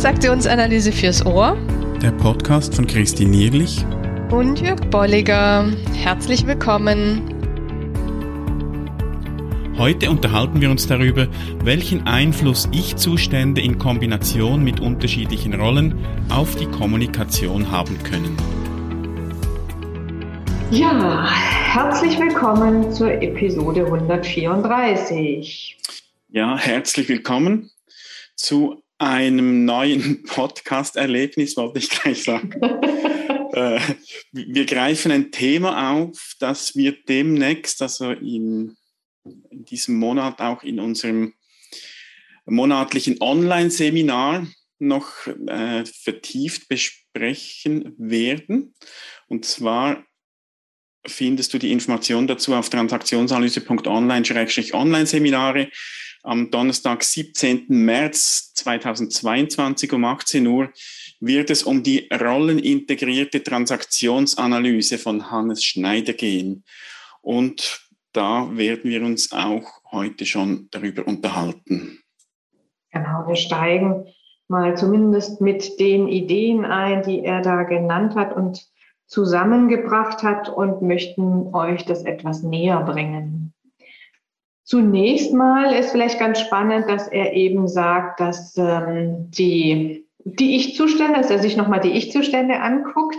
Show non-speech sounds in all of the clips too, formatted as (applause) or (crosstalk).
Transaktionsanalyse fürs Ohr. Der Podcast von Christine Nierlich und Jörg Bolliger. Herzlich willkommen. Heute unterhalten wir uns darüber, welchen Einfluss Ich-Zustände in Kombination mit unterschiedlichen Rollen auf die Kommunikation haben können. Ja, herzlich willkommen zur Episode 134. Ja, herzlich willkommen zu einem neuen (laughs) Podcast-Erlebnis, wollte ich gleich sagen. (laughs) äh, wir greifen ein Thema auf, das wir demnächst, also in, in diesem Monat auch in unserem monatlichen Online-Seminar noch äh, vertieft besprechen werden. Und zwar findest du die Information dazu auf transaktionsanalyse.online-online-Seminare am Donnerstag, 17. März 2022 um 18 Uhr wird es um die rollenintegrierte Transaktionsanalyse von Hannes Schneider gehen. Und da werden wir uns auch heute schon darüber unterhalten. Genau, wir steigen mal zumindest mit den Ideen ein, die er da genannt hat und zusammengebracht hat und möchten euch das etwas näher bringen. Zunächst mal ist vielleicht ganz spannend, dass er eben sagt, dass ähm, die, die Ich-Zustände, dass er sich nochmal die Ich-Zustände anguckt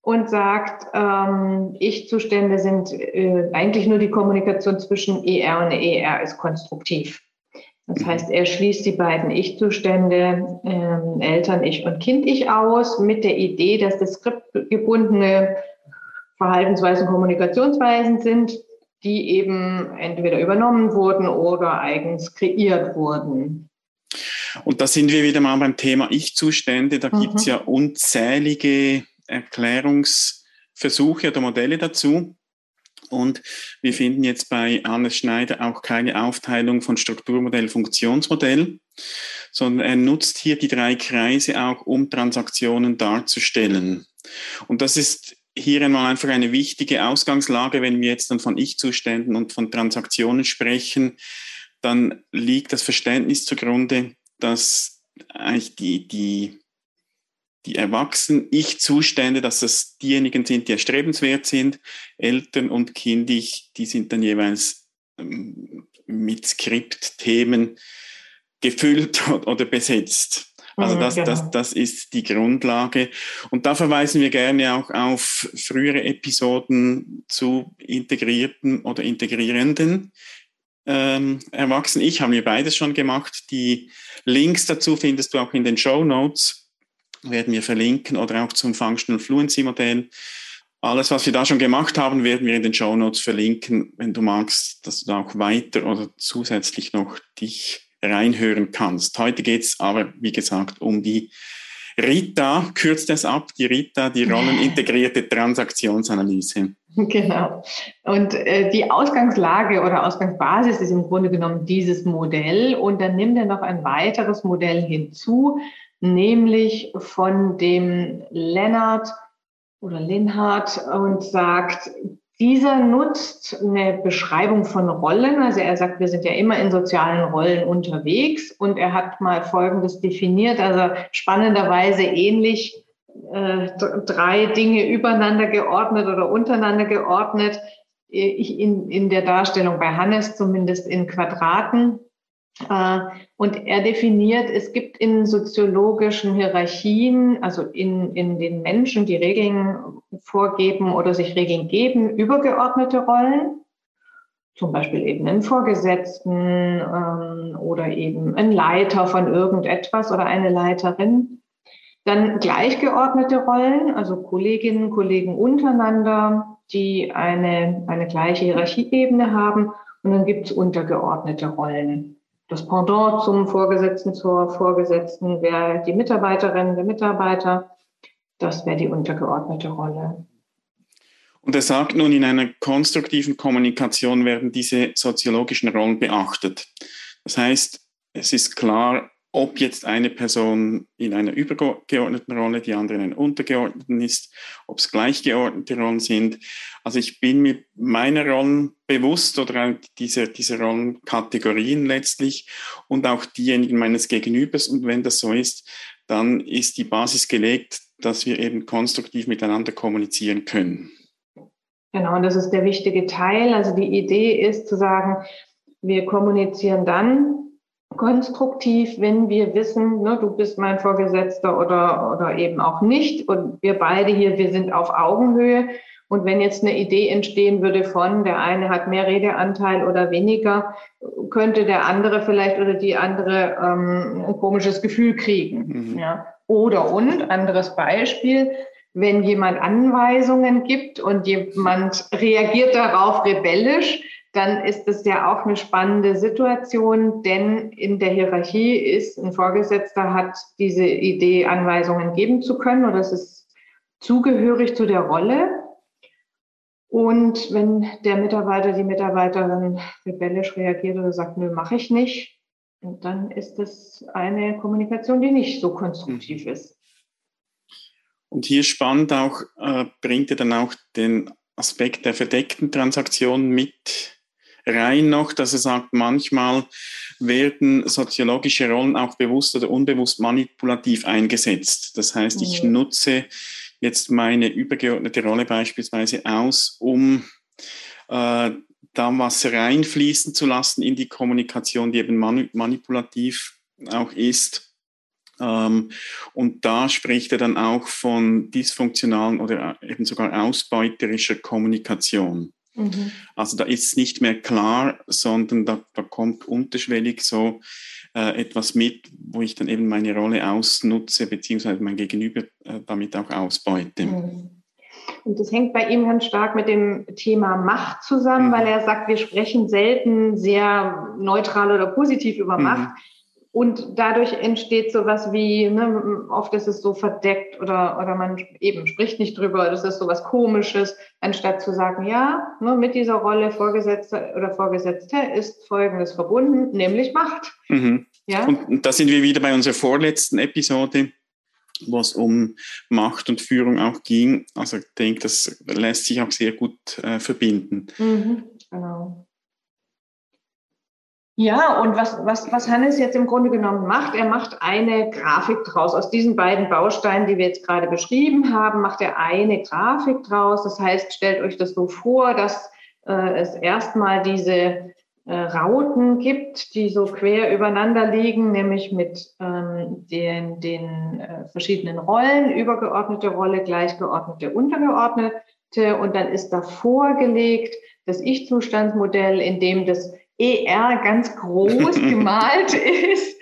und sagt, ähm, Ich-Zustände sind äh, eigentlich nur die Kommunikation zwischen ER und ER ist konstruktiv. Das heißt, er schließt die beiden Ich-Zustände, ähm, Eltern-Ich und Kind-Ich aus, mit der Idee, dass das skriptgebundene Verhaltensweisen, Kommunikationsweisen sind, die eben entweder übernommen wurden oder eigens kreiert wurden. Und da sind wir wieder mal beim Thema Ich-Zustände. Da mhm. gibt es ja unzählige Erklärungsversuche oder Modelle dazu. Und wir finden jetzt bei Hannes Schneider auch keine Aufteilung von Strukturmodell, Funktionsmodell, sondern er nutzt hier die drei Kreise auch, um Transaktionen darzustellen. Und das ist hier einmal einfach eine wichtige Ausgangslage, wenn wir jetzt dann von Ich-Zuständen und von Transaktionen sprechen, dann liegt das Verständnis zugrunde, dass eigentlich die, die, die erwachsenen Ich-Zustände, dass das diejenigen sind, die erstrebenswert sind, Eltern und Kindig, die sind dann jeweils ähm, mit Skriptthemen gefüllt (laughs) oder besetzt. Also mhm, das, genau. das, das ist die Grundlage. Und da verweisen wir gerne auch auf frühere Episoden zu integrierten oder integrierenden ähm, Erwachsenen. Ich habe mir beides schon gemacht. Die Links dazu findest du auch in den Show Notes, werden wir verlinken oder auch zum Functional Fluency Modell. Alles, was wir da schon gemacht haben, werden wir in den Show Notes verlinken, wenn du magst, dass du da auch weiter oder zusätzlich noch dich reinhören kannst. Heute geht es aber, wie gesagt, um die Rita, kürzt es ab, die Rita, die rollenintegrierte (laughs) Transaktionsanalyse. Genau. Und äh, die Ausgangslage oder Ausgangsbasis ist im Grunde genommen dieses Modell. Und dann nimmt er noch ein weiteres Modell hinzu, nämlich von dem Lennart oder Linhard und sagt, dieser nutzt eine Beschreibung von Rollen. Also er sagt, wir sind ja immer in sozialen Rollen unterwegs und er hat mal Folgendes definiert, also spannenderweise ähnlich äh, drei Dinge übereinander geordnet oder untereinander geordnet. Ich in, in der Darstellung bei Hannes zumindest in Quadraten. Äh, und er definiert, es gibt in soziologischen Hierarchien, also in, in den Menschen, die Regeln vorgeben oder sich Regeln geben, übergeordnete Rollen. Zum Beispiel eben einen Vorgesetzten ähm, oder eben ein Leiter von irgendetwas oder eine Leiterin. Dann gleichgeordnete Rollen, also Kolleginnen, Kollegen untereinander, die eine, eine gleiche Hierarchieebene haben. Und dann gibt es untergeordnete Rollen das Pendant zum Vorgesetzten, zur Vorgesetzten wäre die Mitarbeiterin, der Mitarbeiter. Das wäre die untergeordnete Rolle. Und er sagt nun, in einer konstruktiven Kommunikation werden diese soziologischen Rollen beachtet. Das heißt, es ist klar, ob jetzt eine Person in einer übergeordneten Rolle, die andere in einer untergeordneten ist, ob es gleichgeordnete Rollen sind. Also ich bin mir meiner Rollen bewusst oder dieser, dieser Rollenkategorien letztlich und auch diejenigen meines Gegenübers. Und wenn das so ist, dann ist die Basis gelegt, dass wir eben konstruktiv miteinander kommunizieren können. Genau, und das ist der wichtige Teil. Also die Idee ist zu sagen, wir kommunizieren dann konstruktiv, wenn wir wissen, ne, du bist mein Vorgesetzter oder, oder eben auch nicht. Und wir beide hier, wir sind auf Augenhöhe. Und wenn jetzt eine Idee entstehen würde von, der eine hat mehr Redeanteil oder weniger, könnte der andere vielleicht oder die andere ähm, ein komisches Gefühl kriegen. Mhm. Ja. Oder und, anderes Beispiel, wenn jemand Anweisungen gibt und jemand reagiert darauf rebellisch, dann ist es ja auch eine spannende Situation, denn in der Hierarchie ist ein Vorgesetzter hat diese Idee, Anweisungen geben zu können oder es ist zugehörig zu der Rolle. Und wenn der Mitarbeiter, die Mitarbeiterin rebellisch reagiert oder sagt, nö, mache ich nicht, dann ist das eine Kommunikation, die nicht so konstruktiv mhm. ist. Und hier spannend auch, äh, bringt er dann auch den Aspekt der verdeckten Transaktion mit rein noch, dass er sagt, manchmal werden soziologische Rollen auch bewusst oder unbewusst manipulativ eingesetzt. Das heißt, mhm. ich nutze jetzt meine übergeordnete Rolle beispielsweise aus, um äh, da was reinfließen zu lassen in die Kommunikation, die eben manipulativ auch ist. Ähm, und da spricht er dann auch von dysfunktionalen oder eben sogar ausbeuterischer Kommunikation. Mhm. Also da ist es nicht mehr klar, sondern da, da kommt unterschwellig so äh, etwas mit, wo ich dann eben meine Rolle ausnutze, beziehungsweise mein Gegenüber äh, damit auch ausbeute. Mhm. Und das hängt bei ihm ganz stark mit dem Thema Macht zusammen, mhm. weil er sagt, wir sprechen selten sehr neutral oder positiv über mhm. Macht. Und dadurch entsteht sowas wie, ne, oft ist es so verdeckt oder, oder man eben spricht nicht drüber, das ist sowas Komisches, anstatt zu sagen, ja, ne, mit dieser Rolle Vorgesetzter oder Vorgesetzter ist Folgendes verbunden, nämlich Macht. Mhm. Ja? Und da sind wir wieder bei unserer vorletzten Episode, wo es um Macht und Führung auch ging. Also ich denke, das lässt sich auch sehr gut äh, verbinden. Mhm, genau. Ja, und was, was, was Hannes jetzt im Grunde genommen macht, er macht eine Grafik draus. Aus diesen beiden Bausteinen, die wir jetzt gerade beschrieben haben, macht er eine Grafik draus. Das heißt, stellt euch das so vor, dass äh, es erstmal diese äh, Rauten gibt, die so quer übereinander liegen, nämlich mit ähm, den, den äh, verschiedenen Rollen, übergeordnete Rolle, gleichgeordnete, untergeordnete. Und dann ist davor gelegt das Ich-Zustandsmodell, in dem das ER ganz groß (laughs) gemalt ist.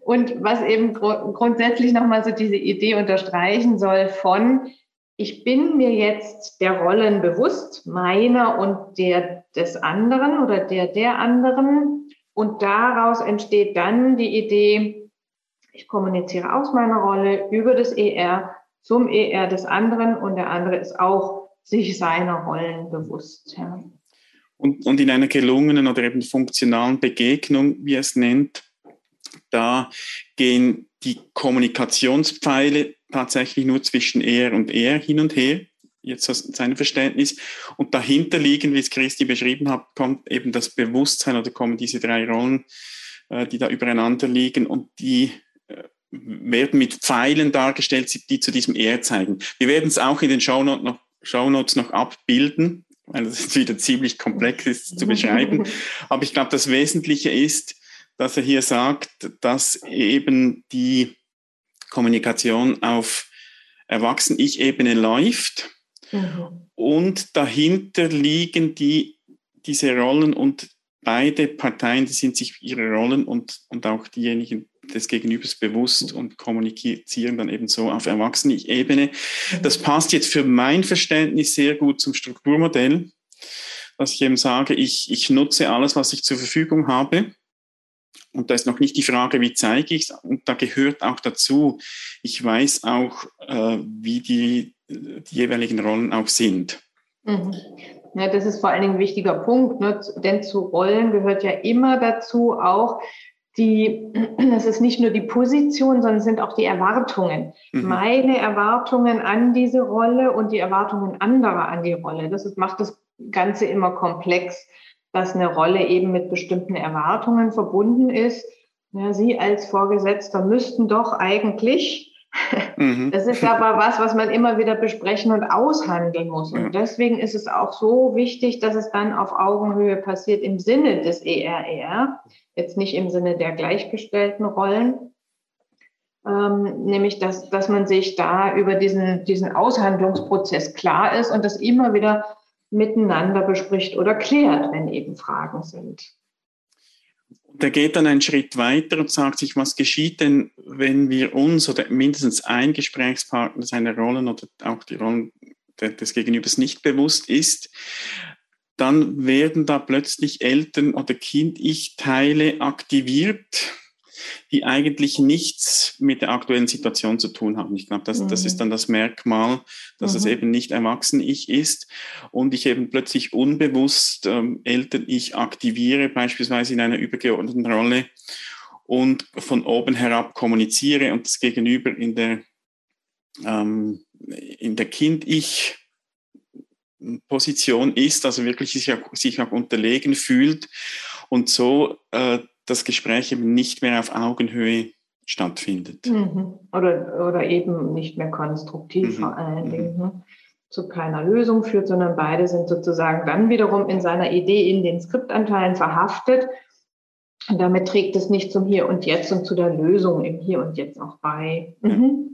Und was eben gru grundsätzlich nochmal so diese Idee unterstreichen soll von, ich bin mir jetzt der Rollen bewusst, meiner und der des anderen oder der der anderen. Und daraus entsteht dann die Idee, ich kommuniziere aus meiner Rolle über das ER zum ER des anderen und der andere ist auch sich seiner Rollen bewusst. Ja. Und, und in einer gelungenen oder eben funktionalen Begegnung, wie er es nennt, da gehen die Kommunikationspfeile tatsächlich nur zwischen er und er hin und her, jetzt aus seinem Verständnis. Und dahinter liegen, wie es Christi beschrieben hat, kommt eben das Bewusstsein oder kommen diese drei Rollen, äh, die da übereinander liegen und die äh, werden mit Pfeilen dargestellt, die zu diesem Er zeigen. Wir werden es auch in den Shownotes noch, Shownotes noch abbilden, weil das wieder ziemlich komplex ist zu beschreiben. (laughs) Aber ich glaube, das Wesentliche ist, dass er hier sagt, dass eben die Kommunikation auf Erwachsen-Ich-Ebene läuft mhm. und dahinter liegen die, diese Rollen und beide Parteien, die sind sich ihre Rollen und, und auch diejenigen des Gegenübers bewusst und kommunizieren dann eben so auf Erwachsenen-Ebene. Das passt jetzt für mein Verständnis sehr gut zum Strukturmodell, dass ich eben sage, ich, ich nutze alles, was ich zur Verfügung habe. Und da ist noch nicht die Frage, wie zeige ich es. Und da gehört auch dazu, ich weiß auch, äh, wie die, die jeweiligen Rollen auch sind. Mhm. Ja, das ist vor allen Dingen ein wichtiger Punkt, ne? denn zu Rollen gehört ja immer dazu auch, die, (clears throat) das ist nicht nur die Position, sondern es sind auch die Erwartungen. Mhm. Meine Erwartungen an diese Rolle und die Erwartungen anderer an die Rolle. Das ist, macht das Ganze immer komplex, dass eine Rolle eben mit bestimmten Erwartungen verbunden ist. Ja, Sie als Vorgesetzter müssten doch eigentlich Mhm. Das ist aber was, was man immer wieder besprechen und aushandeln muss. Und deswegen ist es auch so wichtig, dass es dann auf Augenhöhe passiert im Sinne des ERR, jetzt nicht im Sinne der gleichgestellten Rollen, ähm, nämlich dass, dass man sich da über diesen, diesen Aushandlungsprozess klar ist und das immer wieder miteinander bespricht oder klärt, wenn eben Fragen sind. Der geht dann einen Schritt weiter und sagt sich, was geschieht denn, wenn wir uns oder mindestens ein Gesprächspartner seine Rollen oder auch die Rollen des Gegenübers nicht bewusst ist, dann werden da plötzlich Eltern oder Kind-Ich-Teile aktiviert, die eigentlich nichts mit der aktuellen Situation zu tun haben. Ich glaube, das, mhm. das ist mhm. dann das Merkmal, dass mhm. es eben nicht Erwachsen-Ich ist und ich eben plötzlich unbewusst ähm, Eltern-Ich aktiviere, beispielsweise in einer übergeordneten Rolle und von oben herab kommuniziere und das Gegenüber in der, ähm, in der Kind-Ich Position ist, also wirklich sich auch, sich auch unterlegen fühlt und so äh, das Gespräch eben nicht mehr auf Augenhöhe stattfindet. Mhm. Oder, oder eben nicht mehr konstruktiv mhm. vor allen mhm. Dingen. Ne? zu keiner Lösung führt, sondern beide sind sozusagen dann wiederum in seiner Idee in den Skriptanteilen verhaftet. Und damit trägt es nicht zum Hier und Jetzt und zu der Lösung im Hier und Jetzt auch bei. Mhm.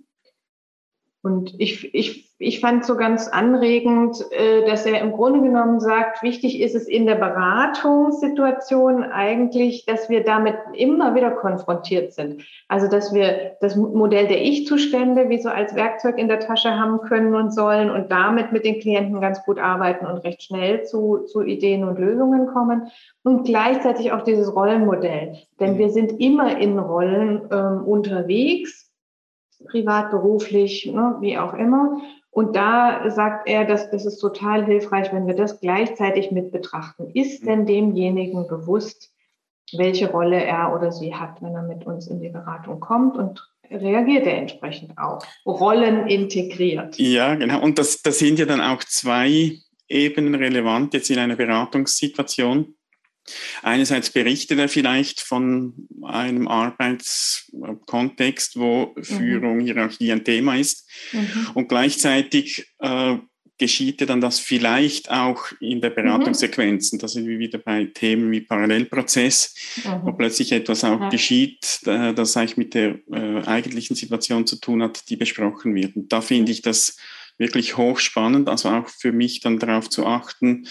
Und ich, ich, ich fand so ganz anregend, äh, dass er im Grunde genommen sagt, wichtig ist es in der Beratungssituation eigentlich, dass wir damit immer wieder konfrontiert sind. Also, dass wir das Modell der Ich-Zustände wie so als Werkzeug in der Tasche haben können und sollen und damit mit den Klienten ganz gut arbeiten und recht schnell zu, zu Ideen und Lösungen kommen. Und gleichzeitig auch dieses Rollenmodell. Denn mhm. wir sind immer in Rollen ähm, unterwegs privat, beruflich, ne, wie auch immer. Und da sagt er, dass das ist total hilfreich, wenn wir das gleichzeitig mit betrachten. Ist denn demjenigen bewusst, welche Rolle er oder sie hat, wenn er mit uns in die Beratung kommt und reagiert er entsprechend auch. Rollen integriert. Ja, genau. Und das, das sind ja dann auch zwei Ebenen relevant jetzt in einer Beratungssituation. Einerseits berichtet er vielleicht von einem Arbeitskontext, wo mhm. Führung, Hierarchie ein Thema ist. Mhm. Und gleichzeitig äh, geschieht ja dann das vielleicht auch in der mhm. Beratungssequenzen. Das sind wir wieder bei Themen wie Parallelprozess, mhm. wo plötzlich etwas auch ja. geschieht, das eigentlich mit der äh, eigentlichen Situation zu tun hat, die besprochen wird. Und da finde ich das wirklich hochspannend, also auch für mich dann darauf zu achten,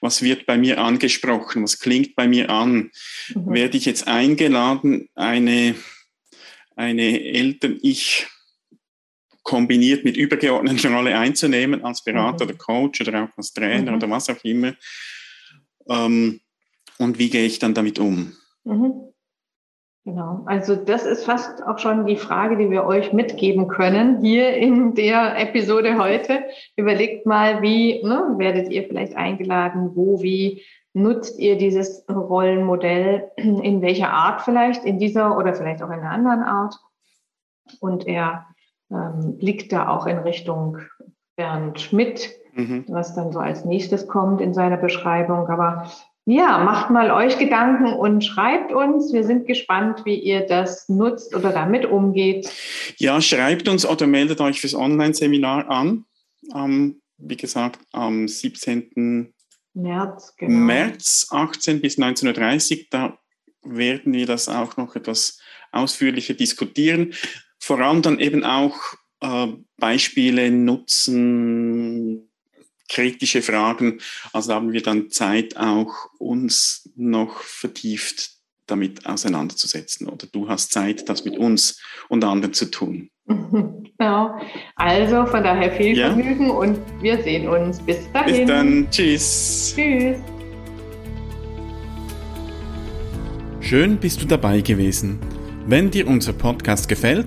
was wird bei mir angesprochen, was klingt bei mir an. Mhm. Werde ich jetzt eingeladen, eine, eine Eltern-Ich kombiniert mit übergeordneten Rolle einzunehmen als Berater mhm. oder Coach oder auch als Trainer mhm. oder was auch immer. Ähm, und wie gehe ich dann damit um? Mhm. Genau, also das ist fast auch schon die Frage, die wir euch mitgeben können hier in der Episode heute. Überlegt mal, wie ne, werdet ihr vielleicht eingeladen, wo, wie nutzt ihr dieses Rollenmodell, in welcher Art vielleicht, in dieser oder vielleicht auch in einer anderen Art. Und er ähm, blickt da auch in Richtung Bernd Schmidt, mhm. was dann so als nächstes kommt in seiner Beschreibung. Aber ja, macht mal euch Gedanken und schreibt uns. Wir sind gespannt, wie ihr das nutzt oder damit umgeht. Ja, schreibt uns oder meldet euch fürs Online-Seminar an. Ähm, wie gesagt, am 17. März, genau. März 18 bis 19.30 Uhr. Da werden wir das auch noch etwas ausführlicher diskutieren. Vor allem dann eben auch äh, Beispiele nutzen, kritische Fragen. Also haben wir dann Zeit, auch uns noch vertieft damit auseinanderzusetzen. Oder du hast Zeit, das mit uns und anderen zu tun. (laughs) Genau. Also von daher viel ja. Vergnügen und wir sehen uns. Bis dahin. Bis dann. Tschüss. Tschüss. Schön bist du dabei gewesen. Wenn dir unser Podcast gefällt,